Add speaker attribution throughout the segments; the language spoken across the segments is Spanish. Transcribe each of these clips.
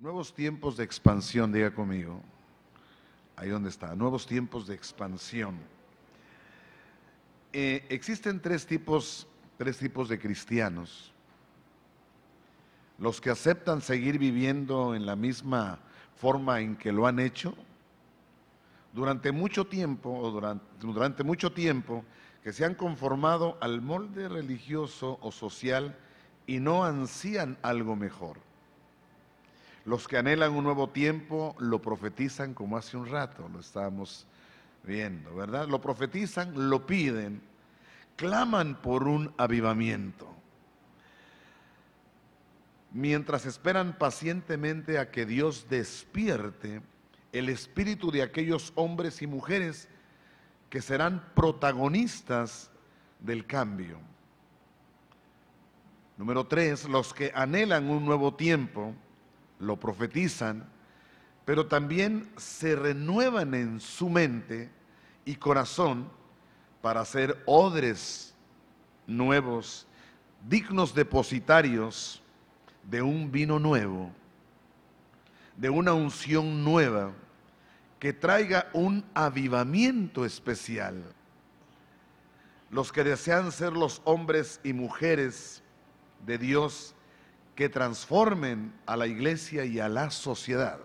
Speaker 1: Nuevos tiempos de expansión, diga conmigo. Ahí donde está, nuevos tiempos de expansión. Eh, existen tres tipos, tres tipos de cristianos. Los que aceptan seguir viviendo en la misma forma en que lo han hecho durante mucho tiempo o durante, durante mucho tiempo que se han conformado al molde religioso o social y no ansían algo mejor. Los que anhelan un nuevo tiempo lo profetizan como hace un rato, lo estábamos viendo, ¿verdad? Lo profetizan, lo piden, claman por un avivamiento. Mientras esperan pacientemente a que Dios despierte el espíritu de aquellos hombres y mujeres que serán protagonistas del cambio. Número tres, los que anhelan un nuevo tiempo lo profetizan, pero también se renuevan en su mente y corazón para ser odres nuevos, dignos depositarios de un vino nuevo, de una unción nueva, que traiga un avivamiento especial. Los que desean ser los hombres y mujeres de Dios que transformen a la iglesia y a la sociedad.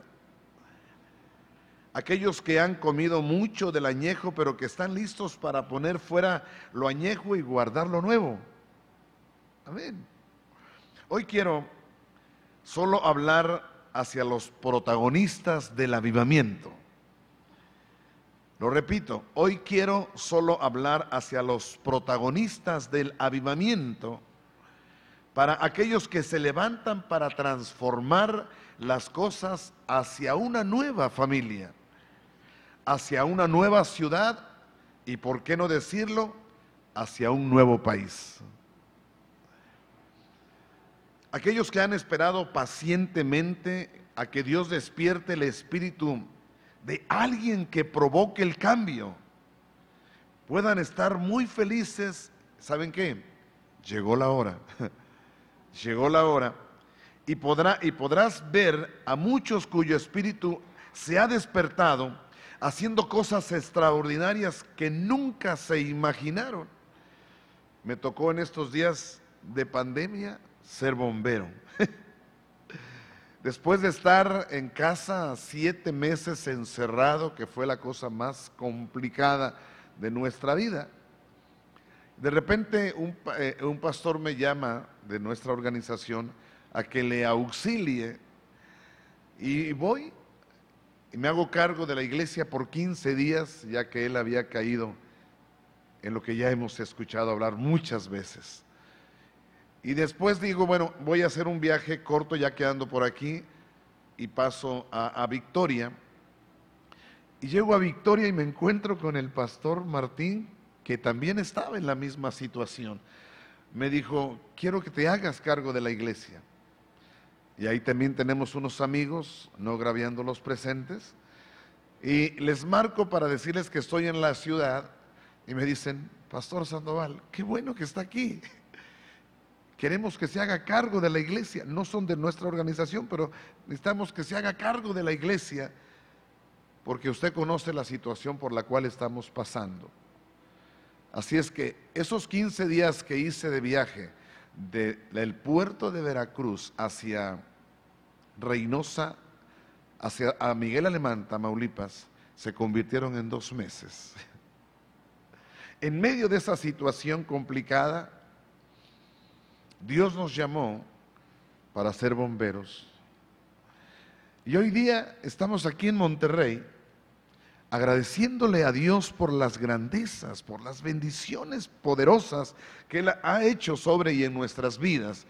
Speaker 1: Aquellos que han comido mucho del añejo, pero que están listos para poner fuera lo añejo y guardar lo nuevo. Amén. Hoy quiero solo hablar hacia los protagonistas del avivamiento. Lo repito, hoy quiero solo hablar hacia los protagonistas del avivamiento para aquellos que se levantan para transformar las cosas hacia una nueva familia, hacia una nueva ciudad y, por qué no decirlo, hacia un nuevo país. Aquellos que han esperado pacientemente a que Dios despierte el espíritu de alguien que provoque el cambio, puedan estar muy felices. ¿Saben qué? Llegó la hora. llegó la hora y, podrá, y podrás ver a muchos cuyo espíritu se ha despertado haciendo cosas extraordinarias que nunca se imaginaron. Me tocó en estos días de pandemia ser bombero. Después de estar en casa siete meses encerrado, que fue la cosa más complicada de nuestra vida, de repente eh, un, pastor me llama de nuestra organización a que le auxilie y voy y me hago cargo de la iglesia por 15 días, ya que él había caído en lo que ya hemos escuchado hablar muchas veces. Y después digo, bueno, voy a hacer un viaje corto ya quedando por aquí y paso a, a Victoria. Y llego a Victoria y me encuentro con el pastor Martín que también estaba en la misma situación, me dijo, quiero que te hagas cargo de la iglesia. Y ahí también tenemos unos amigos, no graviando los presentes, y les marco para decirles que estoy en la ciudad y me dicen, Pastor Sandoval, qué bueno que está aquí. Queremos que se haga cargo de la iglesia. No son de nuestra organización, pero necesitamos que se haga cargo de la iglesia porque usted conoce la situación por la cual estamos pasando. Así es que esos 15 días que hice de viaje del puerto de Veracruz hacia Reynosa, hacia Miguel Alemán, Tamaulipas, se convirtieron en dos meses. En medio de esa situación complicada, Dios nos llamó para ser bomberos. Y hoy día estamos aquí en Monterrey agradeciéndole a Dios por las grandezas, por las bendiciones poderosas que Él ha hecho sobre y en nuestras vidas.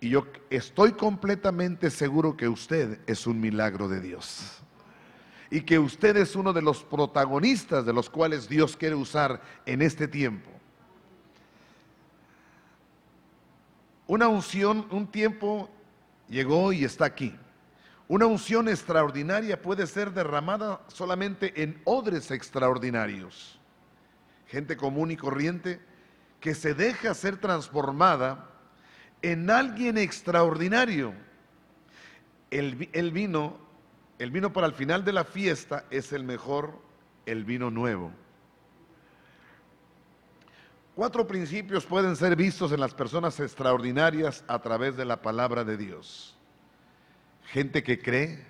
Speaker 1: Y yo estoy completamente seguro que usted es un milagro de Dios. Y que usted es uno de los protagonistas de los cuales Dios quiere usar en este tiempo. Una unción, un tiempo llegó y está aquí. Una unción extraordinaria puede ser derramada solamente en odres extraordinarios. Gente común y corriente que se deja ser transformada en alguien extraordinario. el, el vino, el vino para el final de la fiesta es el mejor, el vino nuevo. Cuatro principios pueden ser vistos en las personas extraordinarias a través de la palabra de Dios. Gente que cree.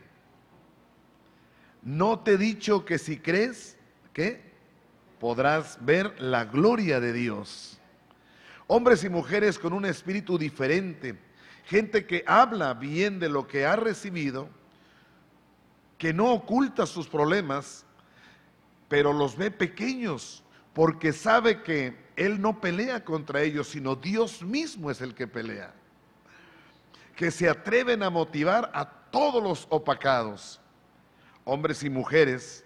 Speaker 1: No te he dicho que si crees, ¿qué? Podrás ver la gloria de Dios. Hombres y mujeres con un espíritu diferente. Gente que habla bien de lo que ha recibido, que no oculta sus problemas, pero los ve pequeños porque sabe que Él no pelea contra ellos, sino Dios mismo es el que pelea. Que se atreven a motivar a todos los opacados, hombres y mujeres,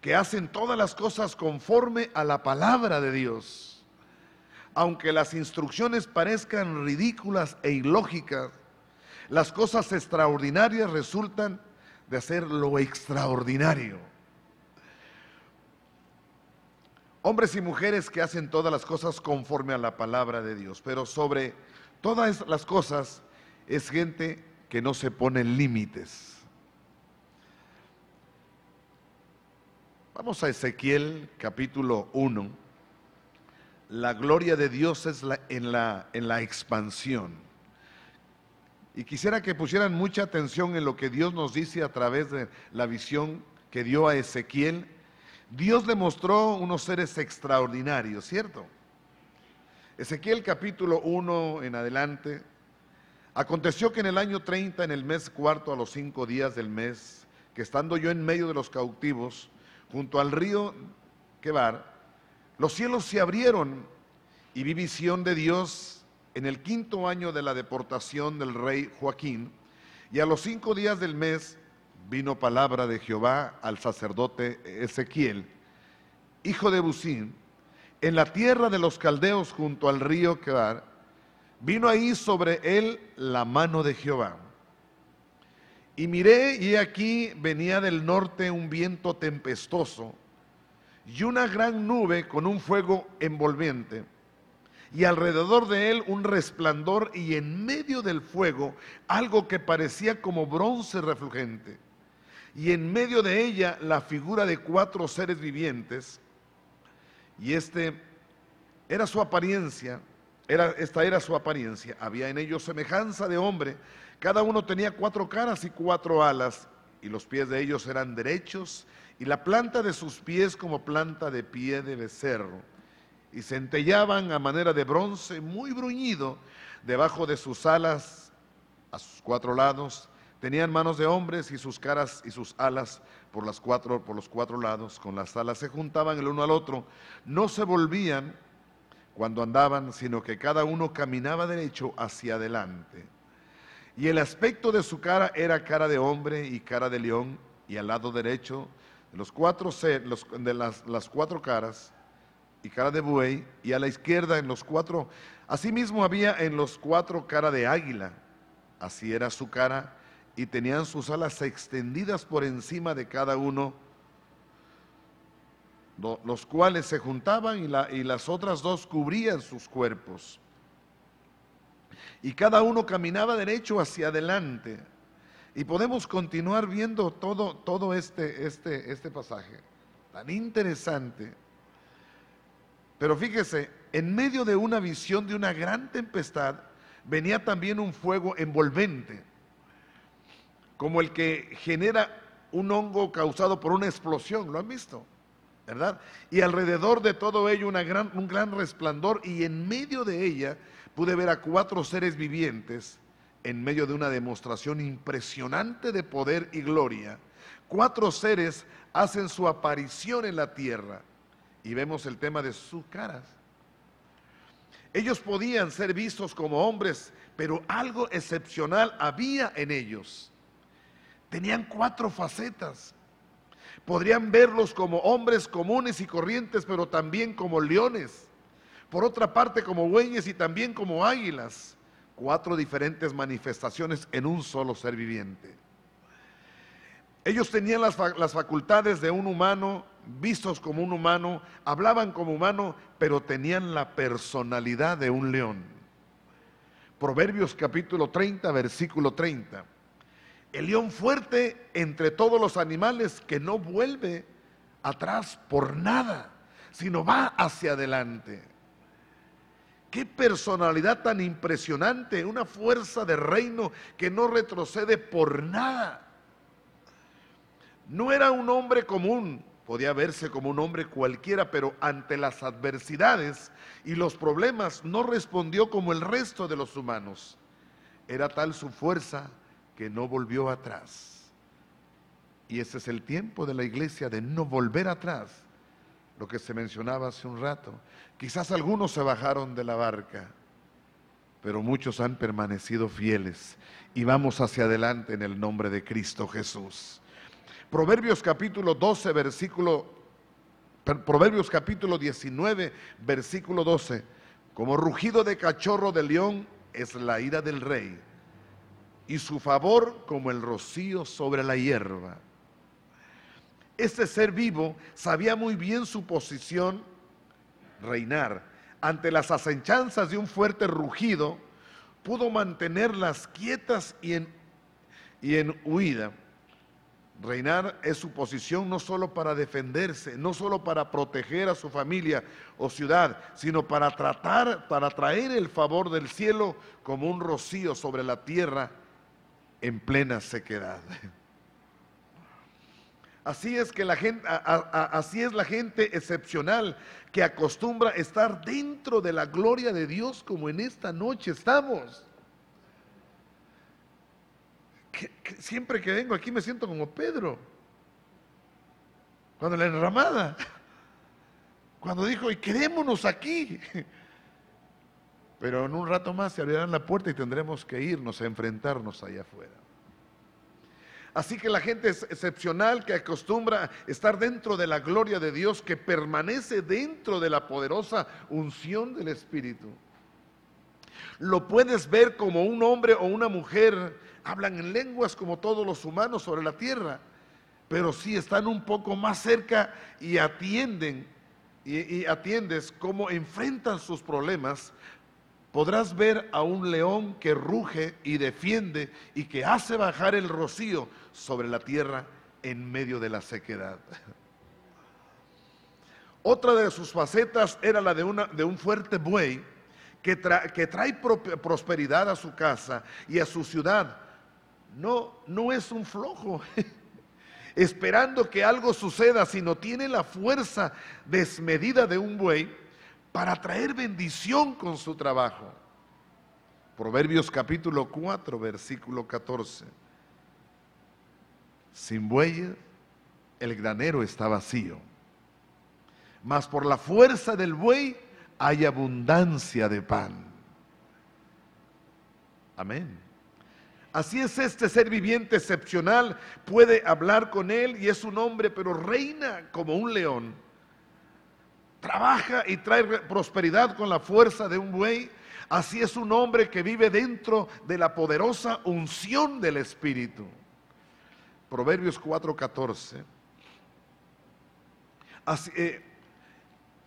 Speaker 1: que hacen todas las cosas conforme a la palabra de Dios. Aunque las instrucciones parezcan ridículas e ilógicas, las cosas extraordinarias resultan de hacer lo extraordinario. Hombres y mujeres que hacen todas las cosas conforme a la palabra de Dios, pero sobre todas las cosas es gente que no se pone límites. Vamos a Ezequiel capítulo 1. La gloria de Dios es en, la, en la expansión. Y quisiera que pusieran mucha atención en lo que Dios nos dice a través de la visión que dio a Ezequiel Dios le mostró unos seres extraordinarios, ¿cierto? Ezequiel capítulo 1 en adelante. Aconteció que en el año 30, en el mes cuarto, a los cinco días del mes, que estando yo en medio de los cautivos, junto al río Quebar, los cielos se abrieron y vi visión de Dios en el quinto año de la deportación del rey Joaquín, y a los cinco días del mes vino palabra de Jehová al sacerdote Ezequiel, hijo de Busín, en la tierra de los caldeos junto al río Quebar, vino ahí sobre él la mano de Jehová. Y miré y aquí venía del norte un viento tempestoso y una gran nube con un fuego envolvente y alrededor de él un resplandor y en medio del fuego algo que parecía como bronce refulgente. Y en medio de ella la figura de cuatro seres vivientes, y este era su apariencia, era, esta era su apariencia, había en ellos semejanza de hombre, cada uno tenía cuatro caras y cuatro alas, y los pies de ellos eran derechos, y la planta de sus pies como planta de pie de becerro, y centellaban a manera de bronce muy bruñido debajo de sus alas a sus cuatro lados, Tenían manos de hombres y sus caras y sus alas por, las cuatro, por los cuatro lados, con las alas se juntaban el uno al otro, no se volvían cuando andaban, sino que cada uno caminaba derecho hacia adelante. Y el aspecto de su cara era cara de hombre y cara de león, y al lado derecho de, los cuatro, de las, las cuatro caras, y cara de buey, y a la izquierda en los cuatro, asimismo había en los cuatro cara de águila, así era su cara y tenían sus alas extendidas por encima de cada uno, los cuales se juntaban y, las otras dos cubrían sus cuerpos. Y cada uno caminaba derecho hacia adelante. Y podemos continuar viendo todo, todo este, este, este pasaje, tan interesante. Pero fíjese, en medio de una visión de una gran tempestad, venía también un fuego envolvente como el que genera un hongo causado por una explosión, ¿lo han visto? Y alrededor de todo ello una gran, un gran resplandor y en medio de ella pude ver a cuatro seres vivientes en medio de una demostración impresionante de poder y gloria. Cuatro seres hacen su aparición en la tierra y vemos el tema de sus caras. Ellos podían ser vistos como hombres, pero algo excepcional había en ellos tenían cuatro facetas. Podrían verlos como hombres comunes y corrientes, pero también como leones. Por otra parte, como bueyes y también como águilas. Cuatro diferentes manifestaciones en un solo ser viviente. Ellos tenían las, las, facultades de un humano, vistos como un humano, hablaban como humano, pero tenían la personalidad de un león. Proverbios capítulo 30, versículo 30. El león fuerte entre todos los animales que no vuelve atrás por nada, sino va hacia adelante. Qué personalidad tan impresionante, una fuerza de reino que no retrocede por nada. No era un hombre común, podía verse como un hombre cualquiera, pero ante las adversidades y los problemas no respondió como el resto de los humanos. Era tal su fuerza que no volvió atrás. Y ese es el tiempo de la iglesia de no volver atrás lo que se mencionaba hace un rato. Quizás algunos se bajaron de la barca, pero muchos han permanecido fieles y vamos hacia adelante en el nombre de Cristo Jesús. Proverbios capítulo 12, versículo, Proverbios capítulo 19, versículo 12. Como rugido de cachorro de león es la ira del rey y su favor como el rocío sobre la hierba. Este ser vivo sabía muy bien su posición, reinar. Ante las acenchanzas de un fuerte rugido, pudo mantenerlas quietas y en, y en huida. Reinar es su posición no solo para defenderse, no solo para proteger a su familia o ciudad, sino para tratar, para traer el favor del cielo como un rocío sobre la tierra en plena sequedad. Así es que la gente, así es la gente excepcional que acostumbra estar dentro de la gloria de Dios como en esta noche estamos. siempre que vengo aquí me siento como Pedro. Cuando la enramada, cuando dijo, y quedémonos aquí. Pero en un rato más se abrirán la puerta y tendremos que irnos a enfrentarnos allá afuera. Así que la gente es excepcional que acostumbra estar dentro de la gloria de Dios, que permanece dentro de la poderosa unción del Espíritu. Lo puedes ver como un hombre o una mujer, hablan en lenguas como todos los humanos sobre la tierra, pero sí están un poco más cerca y atienden y, y atiendes cómo enfrentan sus problemas podrás ver a un león que ruge y defiende y que hace bajar el rocío sobre la tierra en medio de la sequedad. Otra de sus facetas era la de, un fuerte buey que, que trae prosperidad a su casa y a su ciudad. No, no es un flojo, esperando que algo suceda, sino tiene la fuerza desmedida de un buey para traer bendición con su trabajo. Proverbios capítulo 4, versículo 14. Sin bueyes, el granero está vacío, mas por la fuerza del buey hay abundancia de pan. Amén. Así es este ser viviente excepcional, puede hablar con él y es un hombre, pero reina como un león trabaja y trae prosperidad con la fuerza de un buey. Así es un hombre que vive dentro de la poderosa unción del Espíritu. Proverbios 4:14. Así, eh,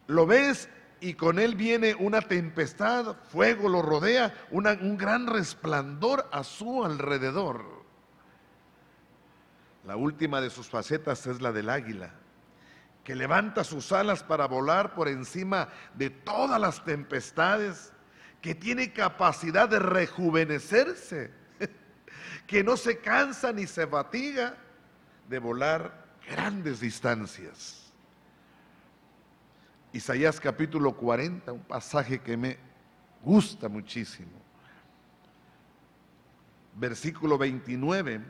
Speaker 1: lo ves y con él viene una tempestad, fuego lo rodea, un gran resplandor a su alrededor. La última de sus facetas es la del águila que levanta sus alas para volar por encima de todas las tempestades, que tiene capacidad de rejuvenecerse, que no se cansa ni se fatiga de volar grandes distancias. Isaías capítulo 40, un pasaje que me gusta muchísimo. Versículo 29,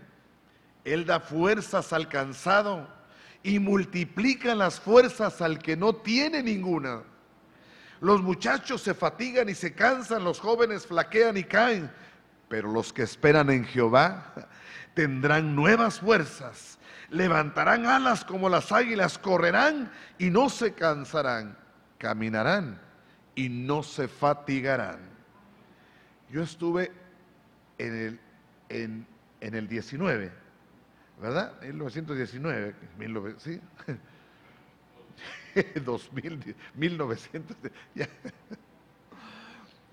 Speaker 1: Él da fuerzas al cansado y multiplican las fuerzas al que no tiene ninguna. Los muchachos se fatigan y se cansan, los jóvenes flaquean y caen, pero los que esperan en Jehová tendrán nuevas fuerzas, levantarán alas como las águilas, correrán y no se cansarán, caminarán y no se fatigarán. Yo estuve en el, en, en el 19 ¿verdad? 1919, ¿sí? 2000, 1900.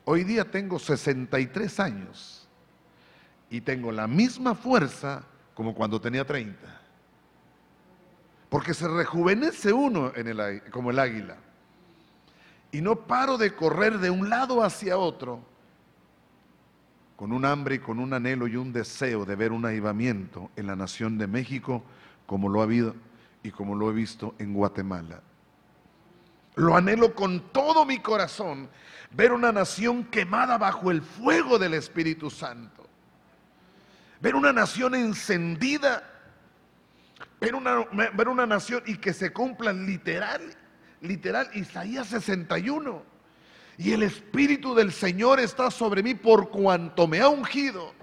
Speaker 1: Hoy día tengo 63 años y tengo la misma fuerza como cuando tenía 30. Porque se rejuvenece uno como el águila. Y no paro de correr de un lado hacia otro con un hambre y con un anhelo y un deseo de ver un avivamiento en la nación de México como lo ha habido y como lo he visto en Guatemala. Lo anhelo con todo mi corazón, ver una nación quemada bajo el fuego del Espíritu Santo. Ver una nación encendida, ver una, ver una nación y que se cumpla literal, literal Isaías 61. Y el Espíritu del Señor está sobre mí por cuanto me ha ungido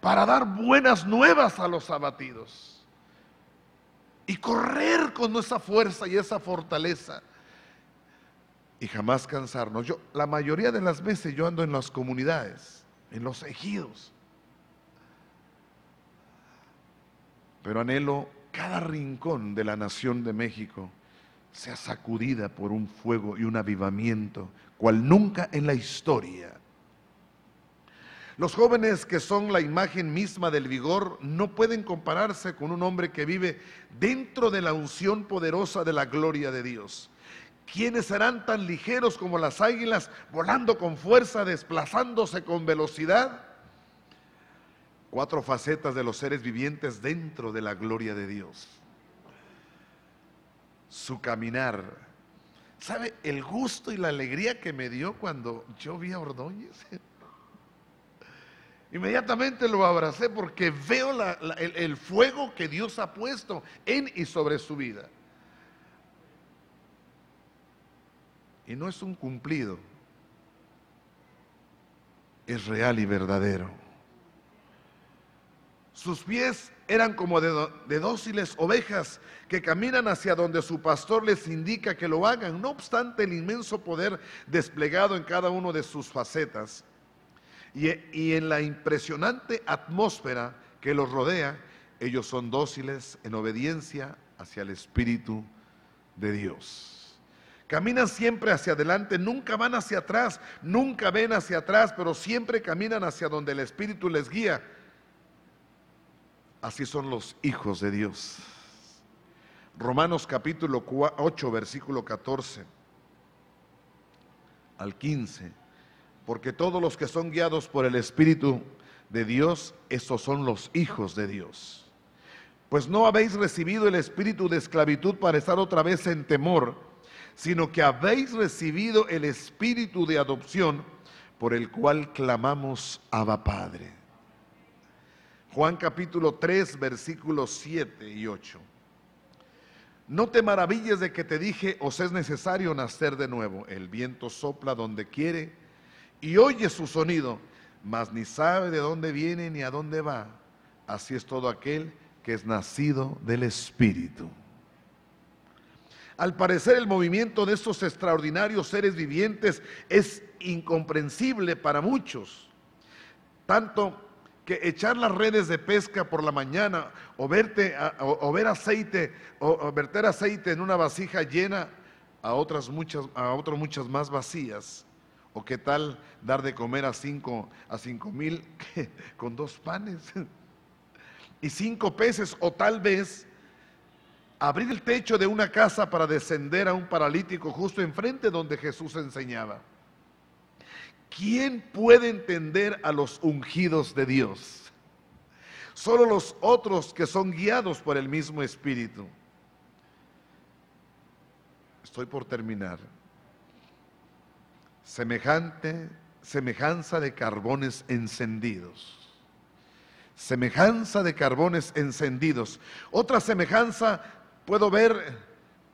Speaker 1: para dar buenas nuevas a los abatidos. Y correr con esa fuerza y esa fortaleza y jamás cansarnos. Yo, la mayoría de las veces yo ando en las comunidades, en los ejidos, pero anhelo cada rincón de la nación de México sea sacudida por un fuego y un avivamiento, nunca en la historia. Los jóvenes que son la imagen misma del vigor no pueden compararse con un hombre que vive dentro de la unción poderosa de la gloria de Dios. ¿Quiénes serán tan ligeros como las águilas, volando con fuerza, desplazándose con velocidad? Cuatro facetas de los seres vivientes dentro de la gloria de Dios. Su caminar. ¿Sabe el gusto y la alegría que me dio cuando yo vi a Ordóñez? Inmediatamente lo abracé porque veo el, el fuego que Dios ha puesto en y sobre su vida. Y no es un cumplido, es real y verdadero. Sus pies eran como de, dóciles ovejas que caminan hacia donde su pastor les indica que lo hagan, no obstante el inmenso poder desplegado en cada uno de sus facetas y, y en la impresionante atmósfera que los rodea, ellos son dóciles en obediencia hacia el Espíritu de Dios. Caminan siempre hacia adelante, nunca van hacia atrás, nunca ven hacia atrás, pero siempre caminan hacia donde el Espíritu les guía. Así son los hijos de Dios. Romanos capítulo 8, versículo 14 al 15. Porque todos los que son guiados por el Espíritu de Dios, estos son los hijos de Dios. Pues no habéis recibido el espíritu de esclavitud para estar otra vez en temor sino que habéis recibido el espíritu de adopción por el cual clamamos Abba Padre. Juan capítulo 3, versículos 7 y 8. No te maravilles de que te dije, os es necesario nacer de nuevo. El viento sopla donde quiere y oye su sonido, mas ni sabe de dónde viene ni a dónde va. Así es todo aquel que es nacido del Espíritu. Al parecer el movimiento de estos extraordinarios seres vivientes es incomprensible para muchos. Tanto que echar las redes de pesca por la mañana o, verte, o, ver aceite o, verter aceite en una vasija llena a otras muchas, a otras muchas más vacías. O qué tal dar de comer a cinco, a cinco mil con dos panes y cinco peces o tal vez abrir el techo de una casa para descender a un paralítico justo enfrente donde Jesús enseñaba. ¿Quién puede entender a los ungidos de Dios? Solo los otros que son guiados por el mismo Espíritu. Estoy por terminar. Semejante, semejanza de carbones encendidos semejanza de carbones encendidos. Otra semejanza puedo ver,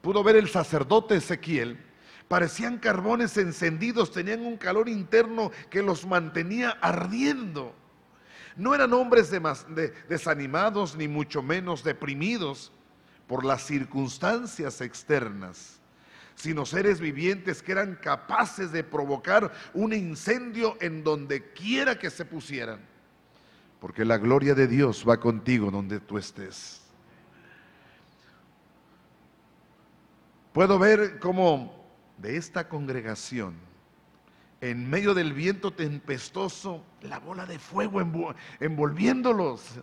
Speaker 1: pudo ver el sacerdote Ezequiel, parecían carbones encendidos, tenían un calor interno que los mantenía ardiendo. No eran hombres desanimados ni mucho menos deprimidos por las circunstancias externas, sino seres vivientes que eran capaces de provocar un incendio en donde quiera que se pusieran, porque la gloria de Dios va contigo donde tú estés. Puedo ver cómo de esta congregación, en medio del viento tempestoso, la bola de fuego envolviéndolos.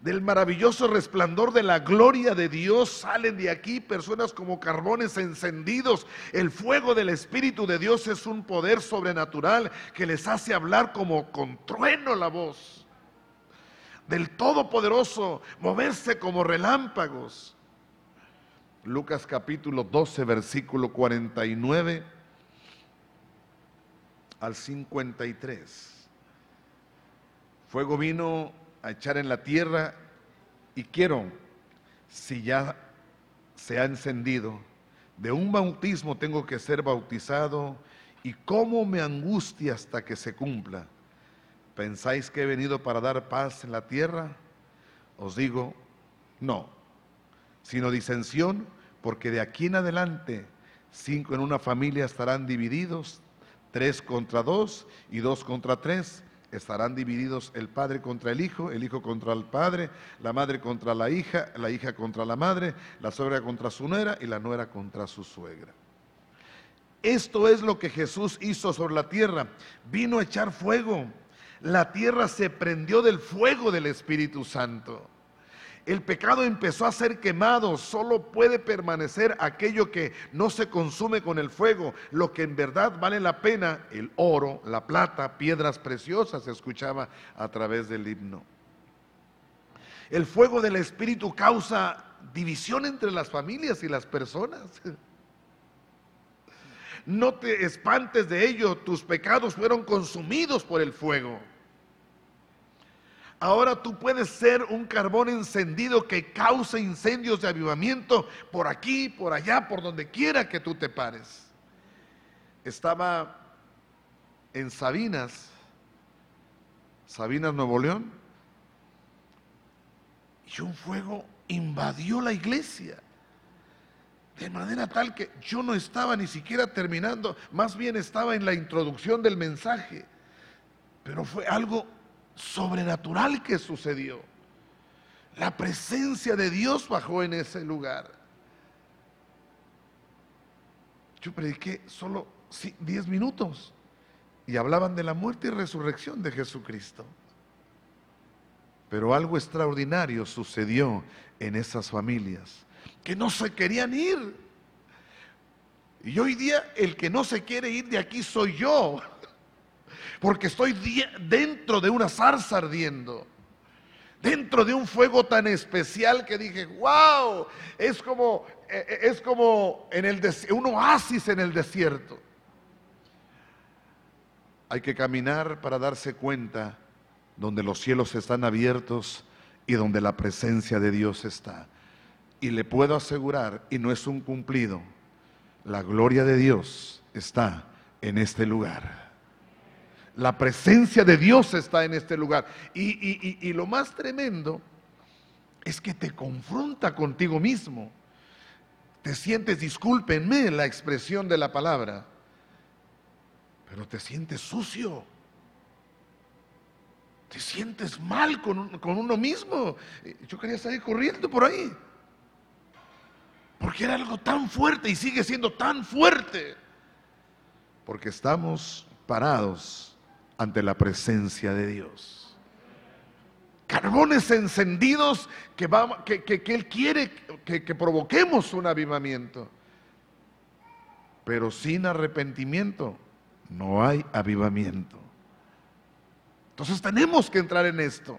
Speaker 1: del maravilloso resplandor de la gloria de Dios salen de aquí personas como carbones encendidos. El fuego del Espíritu de Dios es un poder sobrenatural que les hace hablar como con trueno la voz. Del Todopoderoso, moverse como relámpagos. Lucas capítulo 12, versículo 49 al 53. Fuego vino a echar en la tierra y quiero, si ya se ha encendido, de un bautismo tengo que ser bautizado y cómo me angustia hasta que se cumpla. ¿Pensáis que he venido para dar paz en la tierra? Os digo, no, sino disensión, porque de aquí en adelante cinco en una familia estarán divididos, tres contra dos y dos contra tres estarán divididos el padre contra el hijo, el hijo contra el padre, la madre contra la hija, la hija contra la madre, la suegra contra su nuera y la nuera contra su suegra. Esto es lo que Jesús hizo sobre la tierra. Vino a echar fuego. La tierra se prendió del fuego del Espíritu Santo el pecado empezó a ser quemado, solo puede permanecer aquello que no se consume con el fuego, lo que en verdad vale la pena, el oro, la plata, piedras preciosas, se escuchaba a través del himno. El fuego del Espíritu causa división entre las familias y las personas. No te espantes de ello, tus pecados fueron consumidos por el fuego. Ahora tú puedes ser un carbón encendido que cause incendios de avivamiento por aquí, por allá, por donde quiera que tú te pares. Estaba en Sabinas, Sabinas, Nuevo León, y un fuego invadió la iglesia. De manera tal que yo no estaba ni siquiera terminando, más bien estaba en la introducción del mensaje. Pero fue algo sobrenatural que sucedió. La presencia de Dios bajó en ese lugar. Yo prediqué solo 10 minutos y hablaban de la muerte y resurrección de Jesucristo. Pero algo extraordinario sucedió en esas familias que no se querían ir. Y hoy día el que no se quiere ir de aquí soy yo porque estoy dentro de una zarza ardiendo, dentro de un fuego tan especial que dije, wow, es como, e, e, es como en el un oasis en el desierto. Hay que caminar para darse cuenta donde los cielos están abiertos y donde la presencia de Dios está. Y le puedo asegurar, y no es un cumplido, la gloria de Dios está en este lugar. La presencia de Dios está en este lugar. Y, lo más tremendo es que te confronta contigo mismo. Te sientes, discúlpenme la expresión de la palabra, pero te sientes sucio. Te sientes mal con, con uno mismo. Yo quería salir corriendo por ahí. Porque era algo tan fuerte y sigue siendo tan fuerte. Porque estamos parados ante la presencia de Dios. Carbones encendidos que, que, Él quiere que, que provoquemos un avivamiento. Pero sin arrepentimiento no hay avivamiento. Entonces tenemos que entrar en esto.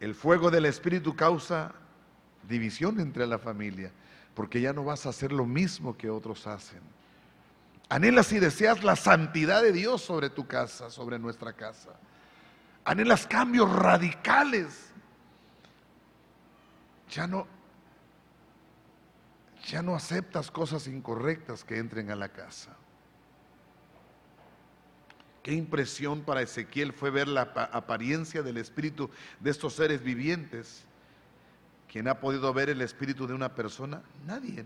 Speaker 1: El fuego del Espíritu causa división entre la familia, porque ya no vas a hacer lo mismo que otros hacen. Anhelas y deseas la santidad de Dios sobre tu casa, sobre nuestra casa. Anhelas cambios radicales. Ya no, ya no aceptas cosas incorrectas que entren a la casa. Qué impresión para Ezequiel fue ver la apariencia del espíritu de estos seres vivientes. ¿Quién ha podido ver el espíritu de una persona? Nadie.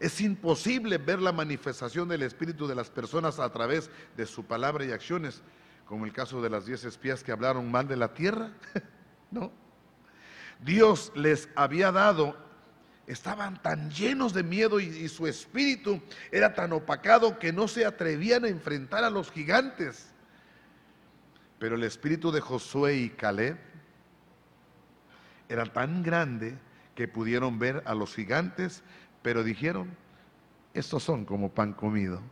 Speaker 1: Es imposible ver la manifestación del Espíritu de las personas a través de su palabra y acciones, como el caso de las diez espías que hablaron mal de la tierra. no. Dios les había dado, estaban tan llenos de miedo y, y su espíritu era tan opacado que no se atrevían a enfrentar a los gigantes. Pero el espíritu de Josué y Caleb era tan grande que pudieron ver a los gigantes, pero dijeron, estos son como pan comido.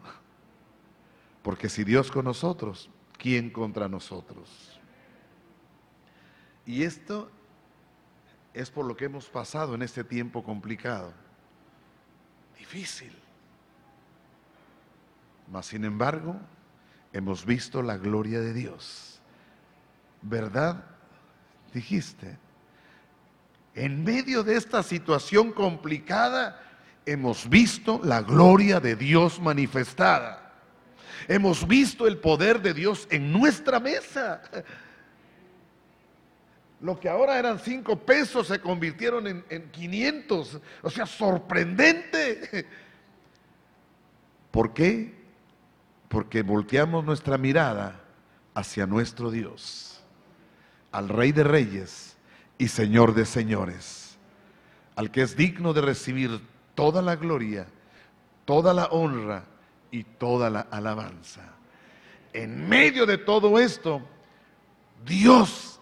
Speaker 1: Porque si Dios con nosotros, ¿quién contra nosotros? Y esto es por lo que hemos pasado en este tiempo complicado. Difícil. Mas sin embargo, hemos visto la gloria de Dios. ¿Verdad? Dijiste. En medio de esta situación complicada, hemos visto la gloria de Dios manifestada. Hemos visto el poder de Dios en nuestra mesa. Lo que ahora eran cinco pesos se convirtieron en, en 500. O sea, sorprendente. ¿Por qué? Porque volteamos nuestra mirada hacia nuestro Dios, al Rey de Reyes y Señor de Señores, al que es digno de recibir toda la gloria, toda la honra y toda la alabanza. En medio de todo esto, Dios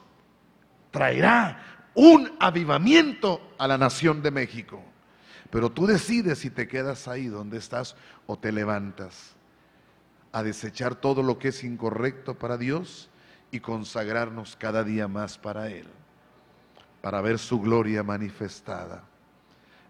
Speaker 1: traerá un avivamiento a la nación de México. Pero tú decides si te quedas ahí donde estás o te levantas a desechar todo lo que es incorrecto para Dios y consagrarnos cada día más para Él, para ver su gloria manifestada